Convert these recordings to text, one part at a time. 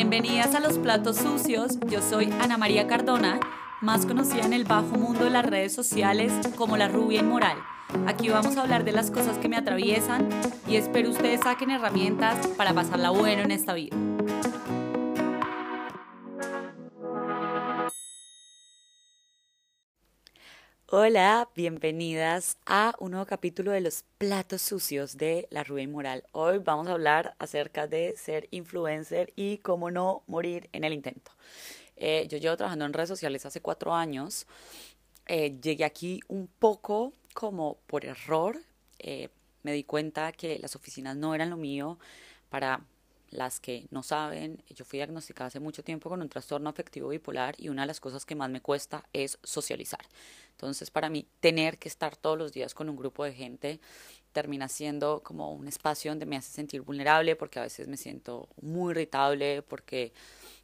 Bienvenidas a Los Platos Sucios, yo soy Ana María Cardona, más conocida en el bajo mundo de las redes sociales como la rubia inmoral. Aquí vamos a hablar de las cosas que me atraviesan y espero ustedes saquen herramientas para pasarla bueno en esta vida. Hola, bienvenidas a un nuevo capítulo de los platos sucios de la Rubia Inmoral. Hoy vamos a hablar acerca de ser influencer y cómo no morir en el intento. Eh, yo llevo trabajando en redes sociales hace cuatro años. Eh, llegué aquí un poco como por error. Eh, me di cuenta que las oficinas no eran lo mío para las que no saben, yo fui diagnosticada hace mucho tiempo con un trastorno afectivo bipolar y una de las cosas que más me cuesta es socializar. Entonces, para mí, tener que estar todos los días con un grupo de gente termina siendo como un espacio donde me hace sentir vulnerable porque a veces me siento muy irritable, porque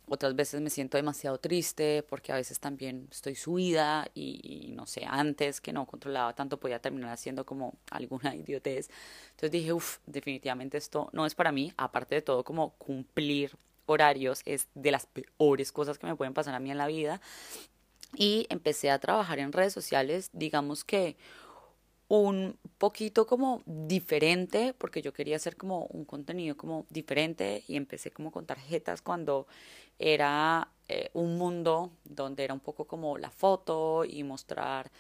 otras veces me siento demasiado triste porque a veces también estoy subida y, no sé, antes que no controlaba tanto podía terminar haciendo como alguna idiotez. Entonces dije, uff, definitivamente esto no es para mí, aparte de todo como cumplir horarios es de las peores cosas que me pueden pasar a mí en la vida. Y empecé a trabajar en redes sociales, digamos que un poquito como diferente, porque yo quería hacer como un contenido como diferente y empecé como con tarjetas cuando era eh, un mundo donde era un poco como la foto y mostrar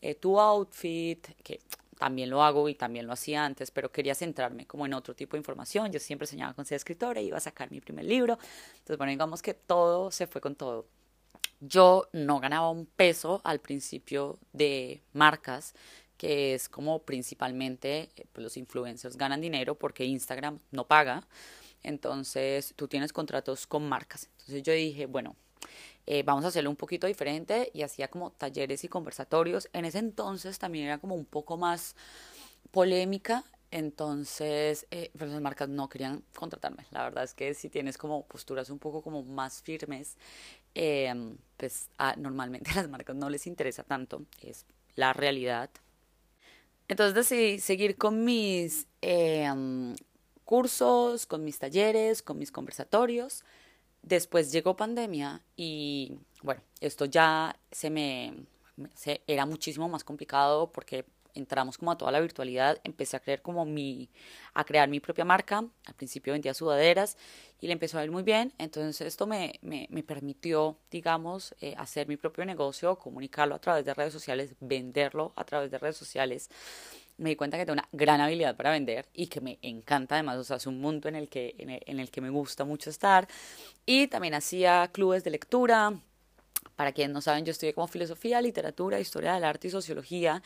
eh, tu outfit, que también lo hago y también lo hacía antes, pero quería centrarme como en otro tipo de información. Yo siempre soñaba con ser escritora, iba a sacar mi primer libro. Entonces, bueno, digamos que todo se fue con todo. Yo no ganaba un peso al principio de marcas, que es como principalmente eh, pues los influencers ganan dinero porque Instagram no paga. Entonces tú tienes contratos con marcas. Entonces yo dije, bueno, eh, vamos a hacerlo un poquito diferente y hacía como talleres y conversatorios. En ese entonces también era como un poco más polémica. Entonces, eh, las marcas no querían contratarme. La verdad es que si tienes como posturas un poco como más firmes, em, pues normalmente a las marcas no les interesa tanto. Es la realidad. Entonces decidí seguir con mis em, cursos, con mis talleres, con mis conversatorios. Después llegó pandemia y bueno, esto ya se me era muchísimo más complicado porque entramos como a toda la virtualidad, empecé a crear como mi, a crear mi propia marca, al principio vendía sudaderas y le empezó a ir muy bien, entonces esto me, me, me permitió, digamos, eh, hacer mi propio negocio, comunicarlo a través de redes sociales, venderlo a través de redes sociales me di cuenta que tengo una gran habilidad para vender y que me encanta además, o sea, es un mundo en el que, en el, que me gusta mucho estar. Y también hacía clubes de lectura. Para quienes no saben, yo estudié como filosofía, literatura, historia del arte y sociología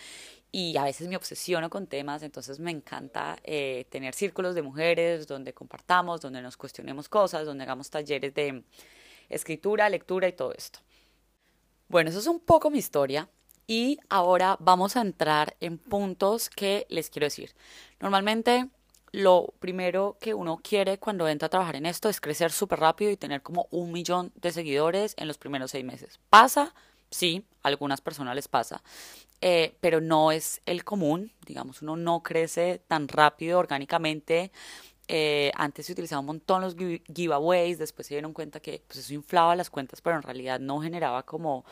y a veces me obsesiono con temas, entonces me encanta eh, tener círculos de mujeres donde compartamos, donde nos cuestionemos cosas, donde hagamos talleres de escritura, lectura y todo esto. Bueno, eso es un poco mi historia. Y ahora vamos a entrar en puntos que les quiero decir. Normalmente lo primero que uno quiere cuando entra a trabajar en esto es crecer súper rápido y tener como un millón de seguidores en los primeros seis meses. ¿Pasa? Sí, a algunas personas les pasa, eh, pero no es el común. Digamos, uno no crece tan rápido orgánicamente. Eh, antes se utilizaban un montón los giveaways, después se dieron cuenta que pues, eso inflaba las cuentas, pero en realidad no generaba como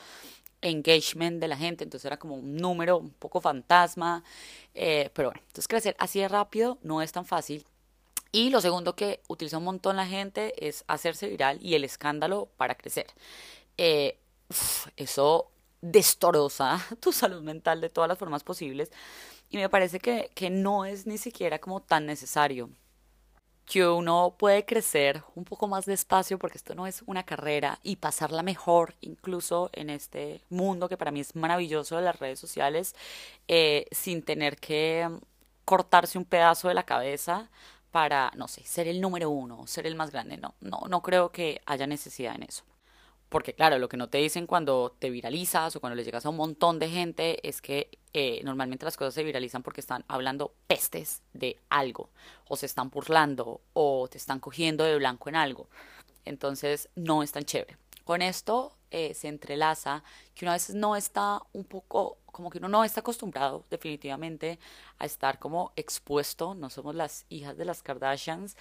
engagement de la gente, entonces era como un número un poco fantasma, eh, pero bueno, entonces crecer así de rápido no es tan fácil. Y lo segundo que utiliza un montón la gente es hacerse viral y el escándalo para crecer. Eh, eso destorosa tu salud mental de todas las formas posibles y me parece que, que no es ni siquiera como tan necesario que uno puede crecer un poco más despacio porque esto no es una carrera y pasarla mejor incluso en este mundo que para mí es maravilloso de las redes sociales eh, sin tener que cortarse un pedazo de la cabeza para, no sé, ser el número uno, ser el más grande. No, no, no creo que haya necesidad en eso. Porque claro, lo que no te dicen cuando te viralizas o cuando le llegas a un montón de gente es que eh, normalmente las cosas se viralizan porque están hablando pestes de algo, o se están burlando, o te están cogiendo de blanco en algo. Entonces no es tan chévere. Con esto eh, se entrelaza que una vez no está un poco, como que uno no está acostumbrado definitivamente a estar como expuesto, no somos las hijas de las Kardashians,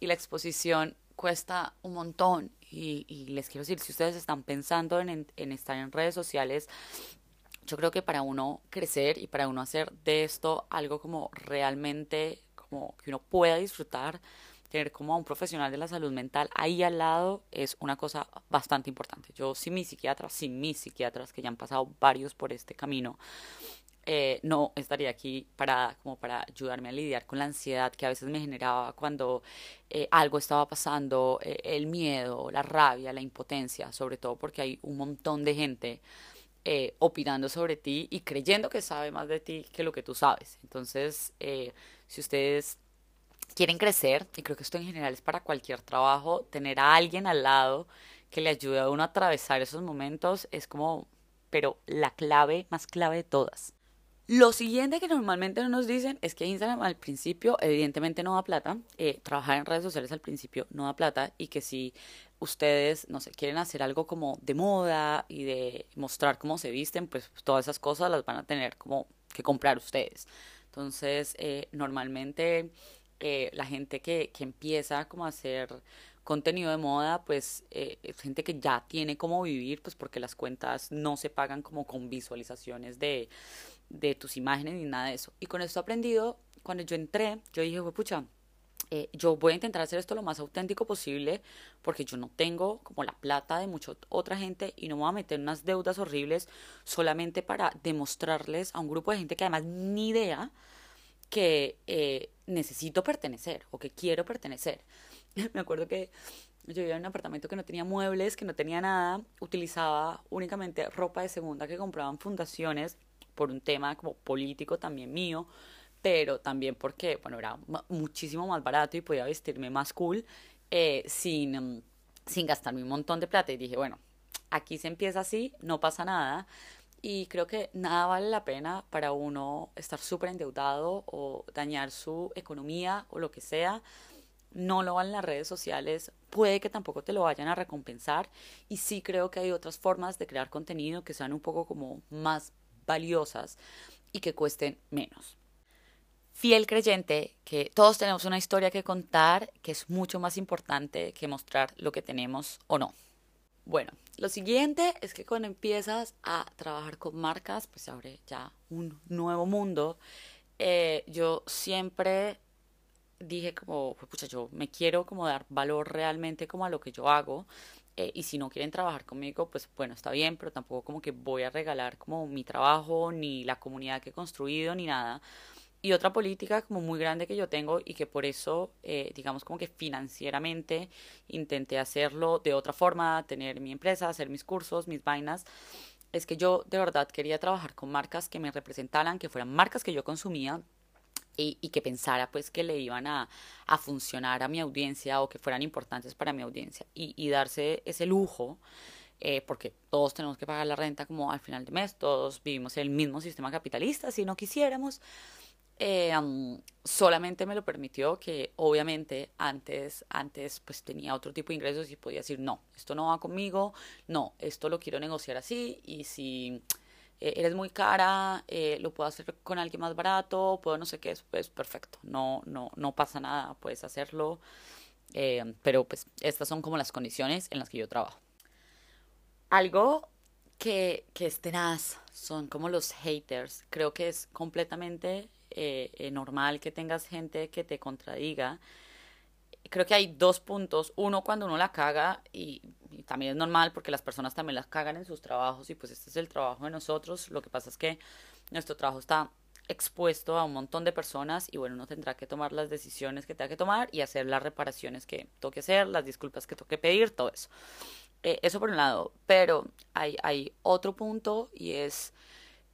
y la exposición cuesta un montón y, les quiero decir, si ustedes están pensando en, en estar en redes sociales, yo creo que para uno crecer y para uno hacer de esto algo como realmente, como que uno pueda disfrutar, tener como a un profesional de la salud mental ahí al lado es una cosa bastante importante. Yo sin mis psiquiatras, sin mis psiquiatras que ya han pasado varios por este camino, eh, no estaría aquí para, como para ayudarme a lidiar con la ansiedad que a veces me generaba cuando eh, algo estaba pasando, eh, el miedo, la rabia, la impotencia, sobre todo porque hay un montón de gente opinando sobre ti y creyendo que sabe más de ti que lo que tú sabes. Entonces, si ustedes quieren crecer, y creo que esto en general es para cualquier trabajo, tener a alguien al lado que le ayude a uno a atravesar esos momentos es como, pero la clave, más clave de todas. Lo siguiente que normalmente nos dicen es que Instagram al principio evidentemente no da plata, eh, trabajar en redes sociales al principio no da plata y que si ustedes, no sé, quieren hacer algo como de moda y de mostrar cómo se visten, pues todas esas cosas las van a tener como que comprar ustedes. Entonces, eh, normalmente eh, la gente que, que empieza como a hacer contenido de moda, pues eh, es gente que ya tiene cómo vivir, pues porque las cuentas no se pagan como con visualizaciones de, de tus imágenes ni nada de eso. Y con esto aprendido, cuando yo entré, yo dije, pucha, eh, yo voy a intentar hacer esto lo más auténtico posible porque yo no tengo como la plata de mucha otra gente y no me voy a meter en unas deudas horribles solamente para demostrarles a un grupo de gente que además ni idea que eh, necesito pertenecer o que quiero pertenecer. Me acuerdo que yo vivía en un apartamento que no tenía muebles, que no tenía nada, utilizaba únicamente ropa de segunda que compraban fundaciones por un tema como político también mío, pero también porque, bueno, era muchísimo más barato y podía vestirme más cool eh, sin, sin gastarme un montón de plata. Y dije, bueno, aquí se empieza así, no pasa nada. Y creo que nada vale la pena para uno estar súper endeudado o dañar su economía o lo que sea. No lo van las redes sociales, puede que tampoco te lo vayan a recompensar. Y sí creo que hay otras formas de crear contenido que sean un poco como más valiosas y que cuesten menos. Fiel creyente que todos tenemos una historia que contar que es mucho más importante que mostrar lo que tenemos o no. Bueno, lo siguiente es que cuando empiezas a trabajar con marcas, pues abre ya un nuevo mundo. Eh, yo siempre dije como, pucha, yo me quiero como dar valor realmente como a lo que yo hago. Eh, y si no quieren trabajar conmigo, pues bueno, está bien, pero tampoco como que voy a regalar como mi trabajo, ni la comunidad que he construido, ni nada. Y otra política como muy grande que yo tengo y que por eso, eh, digamos como que financieramente intenté hacerlo de otra forma, tener mi empresa, hacer mis cursos, mis vainas, es que yo de verdad quería trabajar con marcas que me representaran, que fueran marcas que yo consumía y, y, que pensara pues que le iban a, a, funcionar a mi audiencia o que fueran importantes para mi audiencia y, y darse ese lujo eh, porque todos tenemos que pagar la renta como al final de mes, todos vivimos en el mismo sistema capitalista si no quisiéramos eh, solamente me lo permitió que obviamente antes, antes pues tenía otro tipo de ingresos y podía decir, no, esto no va conmigo, no, esto lo quiero negociar así y si eh, eres muy cara, eh, lo puedo hacer con alguien más barato, puedo no sé qué, pues perfecto, no, no, no pasa nada, puedes hacerlo, pero pues estas son como las condiciones en las que yo trabajo. Algo que, que es tenaz son como los haters, creo que es completamente eh, eh, normal que tengas gente que te contradiga. Creo que hay dos puntos. Uno, cuando uno la caga, y, también es normal porque las personas también las cagan en sus trabajos, y pues este es el trabajo de nosotros. Lo que pasa es que nuestro trabajo está expuesto a un montón de personas y bueno, uno tendrá que tomar las decisiones que tenga que tomar y hacer las reparaciones que toque hacer, las disculpas que toque pedir, todo eso. Eh, eso por un lado, pero hay, hay otro punto y es,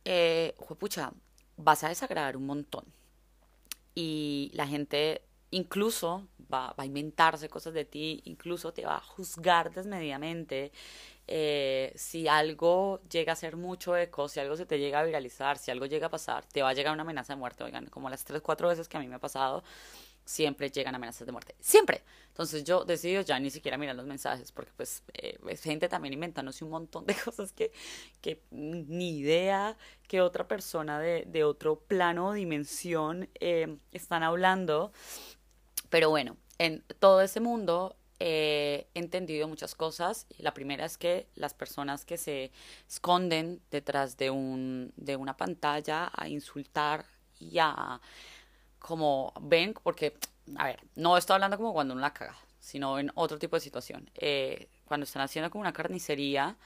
eh, pucha, vas a desagradar un montón. Y la gente incluso va, a inventarse cosas de ti, incluso te va a juzgar desmedidamente. Eh, si algo llega a ser mucho eco, si algo se te llega a viralizar, si algo llega a pasar, te va a llegar una amenaza de muerte. Oigan, como las tres, cuatro veces que a mí me ha pasado, siempre llegan amenazas de muerte. Siempre. Entonces yo decido ya ni siquiera mirar los mensajes porque pues eh, gente también inventándose un montón de cosas que, que ni idea que otra persona de, de otro plano o dimensión eh, están hablando. Pero bueno, en todo ese mundo he entendido muchas cosas. La primera es que las personas que se esconden detrás de, un, de una pantalla a insultar y a como ven, porque, a ver, no estoy hablando como cuando uno la caga, sino en otro tipo de situación. Eh, cuando están haciendo como una carnicería,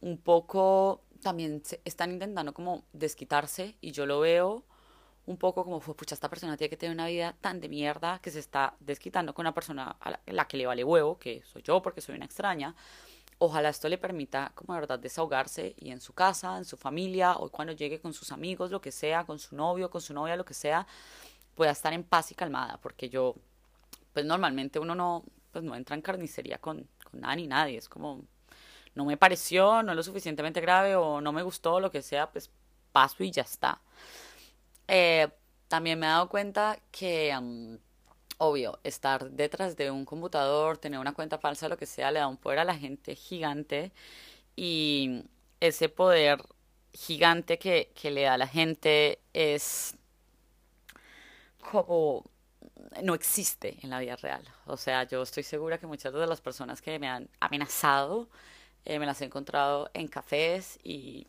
un poco también están intentando como desquitarse y yo lo veo un poco como, pucha, esta persona tiene que tener una vida tan de mierda que se está desquitando con una persona a la, que le vale huevo, que soy yo porque soy una extraña. Ojalá esto le permita, como de verdad, desahogarse y en su casa, en su familia, o cuando llegue con sus amigos, lo que sea, con su novio, con su novia, lo que sea, pueda estar en paz y calmada, porque yo, pues normalmente uno no, pues no entra en carnicería con, con nada ni nadie, es como, no me pareció, no es lo suficientemente grave o no me gustó, lo que sea, pues paso y ya está. Eh, también me he dado cuenta que, mm, obvio, estar detrás de un computador, tener una cuenta falsa, lo que sea, le da un poder a la gente gigante y ese poder gigante que, le da a la gente es como no existe en la vida real. O sea, yo estoy segura que muchas de las personas que me han amenazado eh, me las he encontrado en cafés y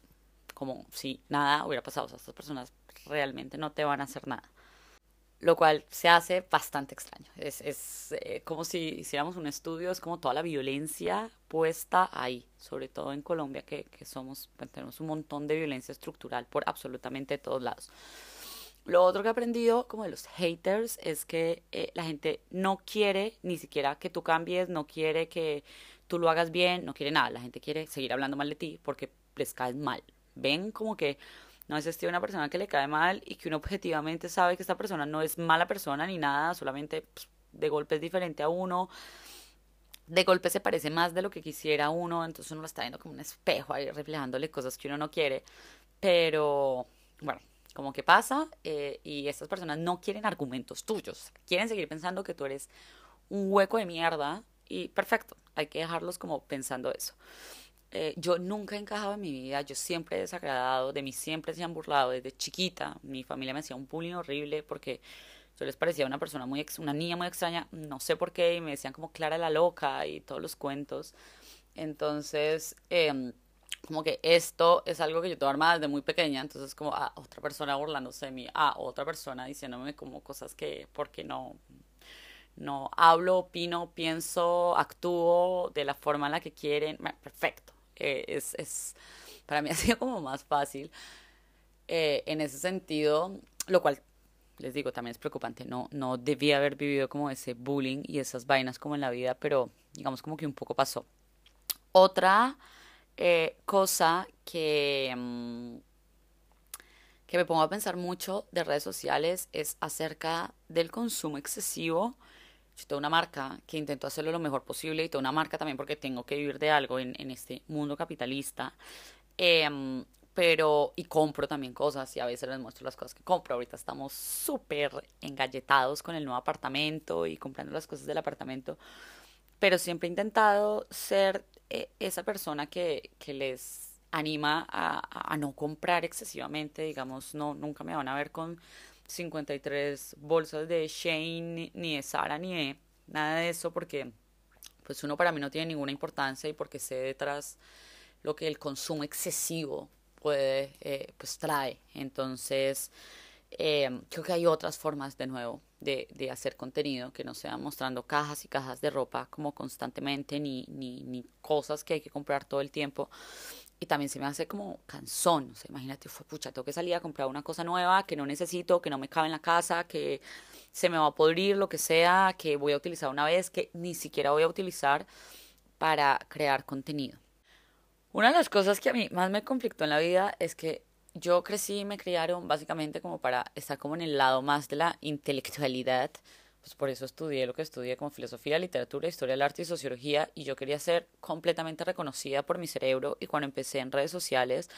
como si nada hubiera pasado. O sea, estas personas realmente no te van a hacer nada. Lo cual se hace bastante extraño. Es, eh, como si hiciéramos un estudio, es como toda la violencia puesta ahí, sobre todo en Colombia, que, somos, tenemos un montón de violencia estructural por absolutamente todos lados. Lo otro que he aprendido como de los haters es que eh, la gente no quiere ni siquiera que tú cambies, no quiere que tú lo hagas bien, no quiere nada. La gente quiere seguir hablando mal de ti porque les caes mal. Ven como que no es este una persona que le cae mal y que uno objetivamente sabe que esta persona no es mala persona ni nada, solamente pues, de golpe es diferente a uno. De golpe se parece más de lo que quisiera uno, entonces uno lo está viendo como un espejo ahí reflejándole cosas que uno no quiere. Pero, bueno, como que pasa eh, y estas personas no quieren argumentos tuyos, quieren seguir pensando que tú eres un hueco de mierda y perfecto, hay que dejarlos como pensando eso. Eh, yo nunca he encajado en mi vida, yo siempre he desagradado, de mí siempre se han burlado desde chiquita, mi familia me hacía un bullying horrible porque yo les parecía una persona muy, una niña muy extraña, no sé por qué, y me decían como Clara la loca y todos los cuentos. Entonces, eh, como que esto es algo que yo tengo armada desde muy pequeña, entonces como a otra persona burlándose de mí, a otra persona diciéndome como cosas que, porque no, no hablo, opino, pienso, actúo de la forma en la que quieren, perfecto, eh, es, es, para mí ha sido como más fácil eh, en ese sentido, lo cual les digo, también es preocupante, no, no debía haber vivido como ese bullying y esas vainas como en la vida, pero digamos como que un poco pasó. Otra eh, cosa que, mm, que me pongo a pensar mucho de redes sociales es acerca del consumo excesivo. Yo tengo una marca que intento hacerlo lo mejor posible y tengo una marca también porque tengo que vivir de algo en, en este mundo capitalista. Em, pero, y compro también cosas y a veces les muestro las cosas que compro. Ahorita estamos súper engalletados con el nuevo apartamento y comprando las cosas del apartamento. Pero siempre he intentado ser e, esa persona que, que les anima a, a, no comprar excesivamente, digamos, no, nunca me van a ver con 53 bolsas de Shane, ni de Sara, ni de nada de eso, porque pues uno para mí no tiene ninguna importancia y porque sé detrás lo que el consumo excesivo puede, eh, pues trae. Entonces, eh, creo que hay otras formas de nuevo de, de, hacer contenido que no sea mostrando cajas y cajas de ropa como constantemente ni, ni, ni cosas que hay que comprar todo el tiempo y también se me hace como cansón, o sea, imagínate, fue pucha, tengo que salir a comprar una cosa nueva que no necesito, que no me cabe en la casa, que se me va a podrir, lo que sea, que voy a utilizar una vez, que ni siquiera voy a utilizar para crear contenido. Una de las cosas que a mí más me conflictó en la vida es que yo crecí y me criaron básicamente como para estar como en el lado más de la intelectualidad. Pues por eso estudié lo que estudié como filosofía, literatura, historia del arte y sociología y yo quería ser completamente reconocida por mi cerebro y cuando empecé en redes sociales,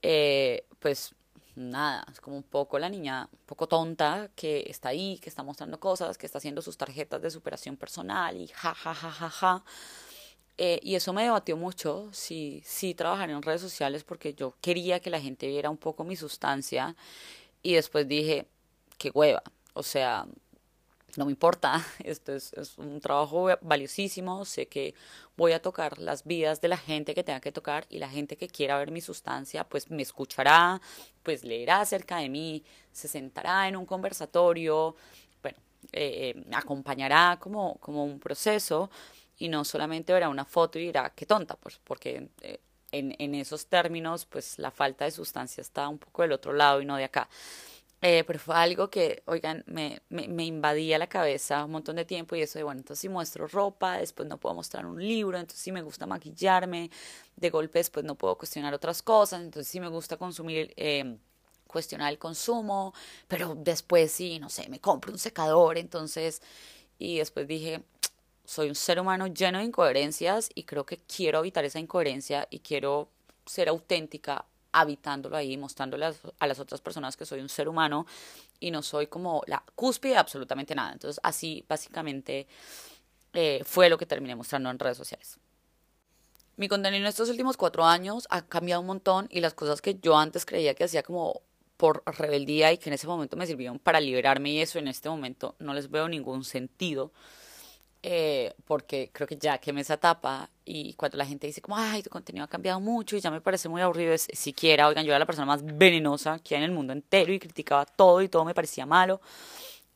eh, pues nada, es como un poco la niña, un poco tonta que está ahí, que está mostrando cosas, que está haciendo sus tarjetas de superación personal y ja, ja, ja, ja, ja. Eh, y eso me debatió mucho, si, si trabajar en redes sociales, porque yo quería que la gente viera un poco mi sustancia. Y después dije, qué hueva. O sea, no me importa, esto es, un trabajo valiosísimo, sé que voy a tocar las vidas de la gente que tenga que tocar y la gente que quiera ver mi sustancia, pues me escuchará, pues leerá acerca de mí, se sentará en un conversatorio, bueno, eh, eh acompañará como, como un proceso y no solamente verá una foto y dirá, qué tonta, pues porque eh, en esos términos, pues la falta de sustancia está un poco del otro lado y no de acá. Eh, pero fue algo que, oigan, me, me, me, invadía la cabeza un montón de tiempo y eso de, bueno, entonces si muestro ropa, después no puedo mostrar un libro, entonces si me gusta maquillarme, de golpe después no puedo cuestionar otras cosas, entonces si me gusta consumir, eh, cuestionar el consumo, pero después sí, no sé, me compro un secador, entonces, y después dije, soy un ser humano lleno de incoherencias y creo que quiero evitar esa incoherencia y quiero ser auténtica habitándolo ahí, mostrándole a, las otras personas que soy un ser humano y no soy como la cúspide de absolutamente nada. Entonces, así básicamente eh, fue lo que terminé mostrando en redes sociales. Mi contenido en estos últimos cuatro años ha cambiado un montón y las cosas que yo antes creía que hacía como por rebeldía y que en ese momento me sirvieron para liberarme y eso en este momento no les veo ningún sentido. Eh, porque creo que ya quemé esa etapa y cuando la gente dice como, ay, tu contenido ha cambiado mucho y ya me parece muy aburrido, es, siquiera, oigan, yo era la persona más venenosa que hay en el mundo entero y criticaba todo y todo me parecía malo.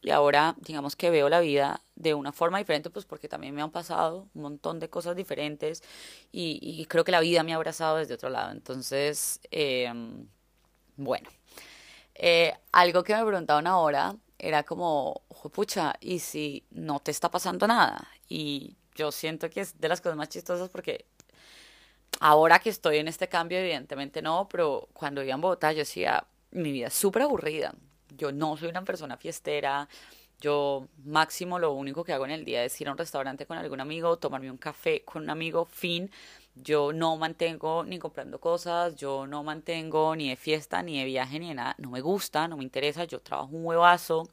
Y ahora, digamos que veo la vida de una forma diferente, pues porque también me han pasado un montón de cosas diferentes y, y creo que la vida me ha abrazado desde otro lado. Entonces, eh, bueno, eh, algo que me preguntaban ahora era como, pucha, ¿y si no te está pasando nada? Y yo siento que es de las cosas más chistosas porque ahora que estoy en este cambio, evidentemente no, pero cuando iba en Bogotá yo decía, mi vida es súper aburrida. Yo no soy una persona fiestera. Yo máximo lo único que hago en el día es ir a un restaurante con algún amigo, tomarme un café con un amigo, fin. Yo no mantengo ni comprando cosas, yo no mantengo ni de fiesta, ni de viaje, ni de nada. No me gusta, no me interesa, yo trabajo un huevazo,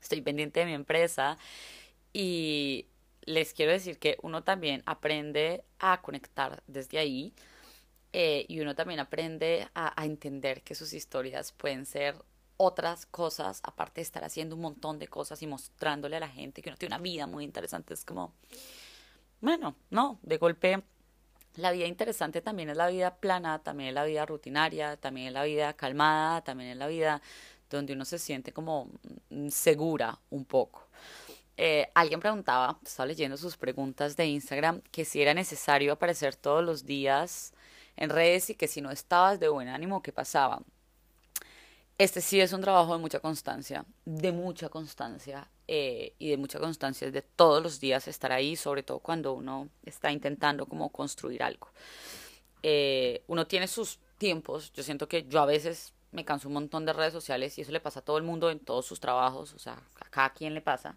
estoy pendiente de mi empresa y les quiero decir que uno también aprende a conectar desde ahí eh, y uno también aprende a, a entender que sus historias pueden ser otras cosas, aparte de estar haciendo un montón de cosas y mostrándole a la gente que uno tiene una vida muy interesante. Es como, bueno, no, de golpe la vida interesante también es la vida plana, también es la vida rutinaria, también es la vida calmada, también es la vida donde uno se siente como mm, segura un poco. Eh, alguien preguntaba, estaba leyendo sus preguntas de Instagram, que si era necesario aparecer todos los días en redes y que si no estabas de buen ánimo, ¿qué pasaba? Este sí es un trabajo de mucha constancia, de mucha constancia eh, y de mucha constancia de todos los días estar ahí, sobre todo cuando uno está intentando como construir algo. Eh, uno tiene sus tiempos, yo siento que yo a veces me canso un montón de redes sociales y eso le pasa a todo el mundo en todos sus trabajos, o sea, a cada quien le pasa.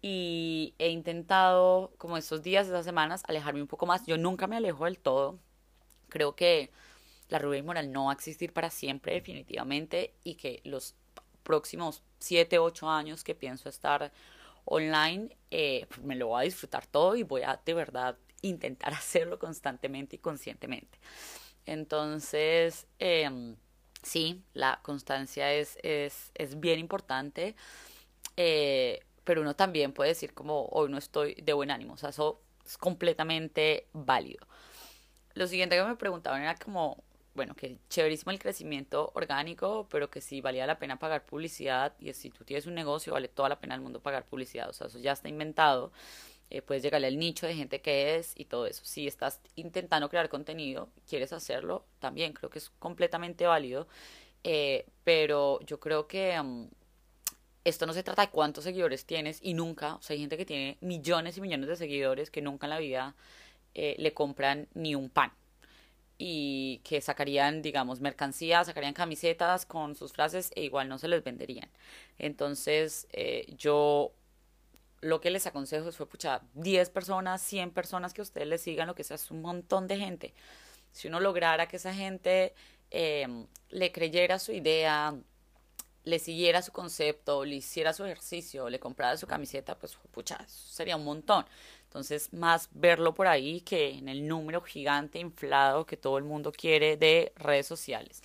Y he intentado, como estos días, esas semanas, alejarme un poco más. Yo nunca me alejo del todo. Creo que la rubia moral no va a existir para siempre definitivamente y que los próximos 7, 8 años que pienso estar online, eh, me lo voy a disfrutar todo y voy a de verdad intentar hacerlo constantemente y conscientemente. Entonces, em, sí, la constancia es, es, es bien importante, eh, pero uno también puede decir como hoy no estoy de buen ánimo, o sea, eso es completamente válido. Lo siguiente que me preguntaban era como, bueno, que chéverísimo el crecimiento orgánico, pero que sí valía la pena pagar publicidad y si tú tienes un negocio vale toda la pena el mundo pagar publicidad, o sea, eso ya está inventado, eh, puedes llegarle al nicho de gente que es y todo eso. Si estás intentando crear contenido, quieres hacerlo, también creo que es completamente válido, eh, pero yo creo que... Mm, esto no se trata de cuántos seguidores tienes y nunca, o sea, hay gente que tiene millones y millones de seguidores que nunca en la vida eh, le compran ni un pan y que sacarían, digamos, mercancías, sacarían camisetas con sus frases e igual no se les venderían. Entonces, eh, yo lo que les aconsejo es, fue, pucha, 10 personas, 100 personas que ustedes les sigan, lo que sea, es un montón de gente. Si uno lograra que esa gente em, le creyera su idea, le siguiera su concepto, le hiciera su ejercicio, le comprara su camiseta, pues pucha, sería un montón. Entonces, más verlo por ahí que en el número gigante inflado que todo el mundo quiere de redes sociales.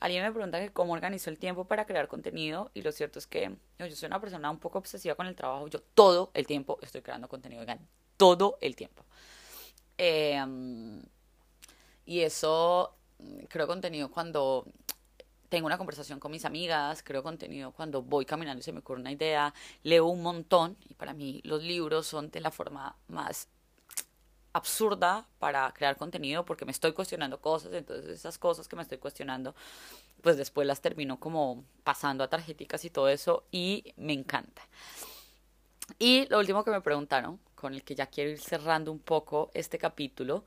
alguien me pregunta que cómo organizo el tiempo para crear contenido y lo cierto es que yo, soy una persona un poco obsesiva con el trabajo. Yo todo el tiempo estoy creando contenido, oigan, todo el tiempo. Em, y eso, creo contenido cuando tengo una conversación con mis amigas, creo contenido cuando voy caminando y se me ocurre una idea, leo un montón y para mí los libros son de la forma más absurda para crear contenido porque me estoy cuestionando cosas, entonces esas cosas que me estoy cuestionando, pues después las termino como pasando a tarjeticas y todo eso y me encanta. Y lo último que me preguntaron, con el que ya quiero ir cerrando un poco este capítulo,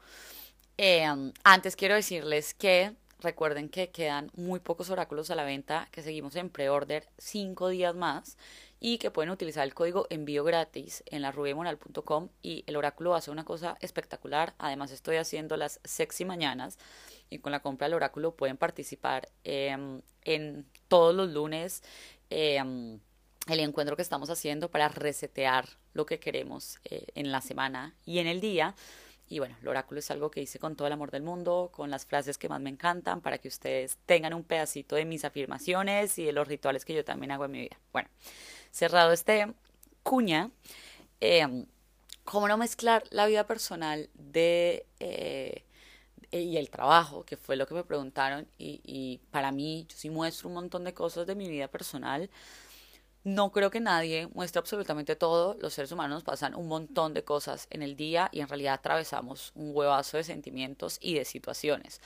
em, antes quiero decirles que recuerden que quedan muy pocos oráculos a la venta, que seguimos en pre-order cinco días más y que pueden utilizar el código envío gratis en la rubemoral.com y el oráculo hace una cosa espectacular. Además estoy haciendo las sexy mañanas y con la compra del oráculo pueden participar em, en todos los lunes. Em, el encuentro que estamos haciendo para resetear lo que queremos eh, en la semana y en el día. Y bueno, el oráculo es algo que hice con todo el amor del mundo, con las frases que más me encantan, para que ustedes tengan un pedacito de mis afirmaciones y de los rituales que yo también hago en mi vida. Bueno, cerrado este cuña, eh, ¿cómo no mezclar la vida personal de, eh, y el trabajo, que fue lo que me preguntaron? Y, y para mí, yo sí muestro un montón de cosas de mi vida personal. No creo que nadie muestre absolutamente todo. Los seres humanos pasan un montón de cosas en el día y en realidad atravesamos un huevazo de sentimientos y de situaciones.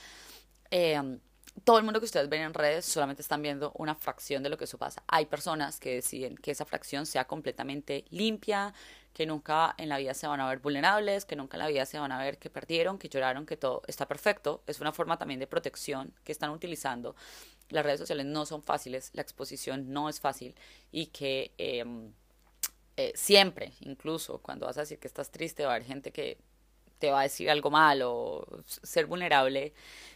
Eh, todo el mundo que ustedes ven en redes solamente están viendo una fracción de lo que eso pasa. Hay personas que deciden que esa fracción sea completamente limpia, que nunca en la vida se van a ver vulnerables, que nunca en la vida se van a ver que perdieron, que lloraron, que todo está perfecto. Es una forma también de protección que están utilizando. Las redes sociales no son fáciles, la exposición no es fácil y que em, eh, siempre, incluso cuando vas a decir que estás triste, va a haber gente que te va a decir algo mal o ser vulnerable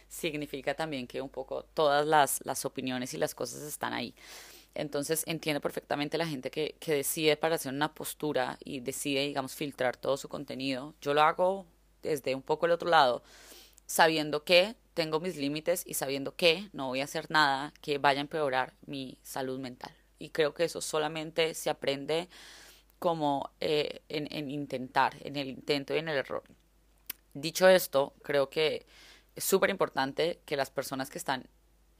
significa también que un poco todas las, las opiniones y las cosas están ahí. Entonces entiendo perfectamente la gente que, que decide para hacer una postura y decide, digamos, filtrar todo su contenido. Yo lo hago desde un poco el otro lado, sabiendo que tengo mis límites y sabiendo que no voy a hacer nada que vaya a empeorar mi salud mental. Y creo que eso solamente se aprende como eh, en, en intentar, en el intento y en el error. Dicho esto, creo que es súper importante que las personas que están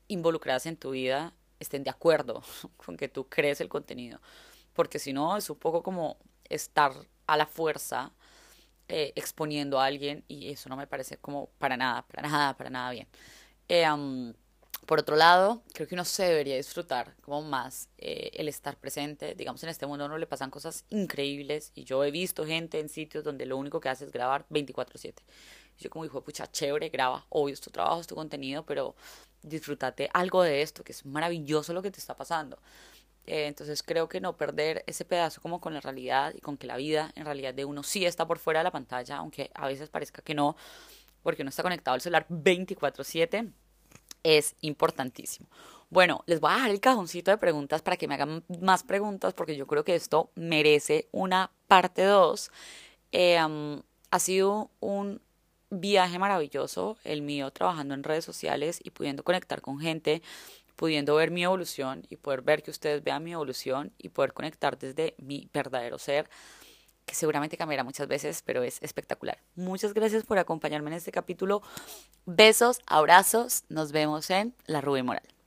involucradas en tu vida estén de acuerdo con que tú crees el contenido, porque si no es un poco como estar a la fuerza eh, exponiendo a alguien y eso no me parece como para nada, para nada, para nada bien. Eh, por otro lado, creo que uno se debería disfrutar como más eh, el estar presente. Digamos, en este mundo a uno le pasan cosas increíbles y yo he visto gente en sitios donde lo único que hace es grabar 24/7 yo como dijo, pucha, chévere, graba, obvio, es tu trabajo, es tu contenido, pero disfrútate algo de esto, que es maravilloso lo que te está pasando. Eh, entonces creo que no perder ese pedazo como con la realidad y con que la vida en realidad de uno sí está por fuera de la pantalla, aunque a veces parezca que no, porque uno está conectado al celular 24/7, es importantísimo. Bueno, les voy a dejar el cajoncito de preguntas para que me hagan más preguntas, porque yo creo que esto merece una parte 2. Eh, ha sido un viaje maravilloso, el mío trabajando en redes sociales y pudiendo conectar con gente, pudiendo ver mi evolución y poder ver que ustedes vean mi evolución y poder conectar desde mi verdadero ser, que seguramente cambiará muchas veces, pero es espectacular. Muchas gracias por acompañarme en este capítulo. Besos, abrazos, nos vemos en La Rubén Moral.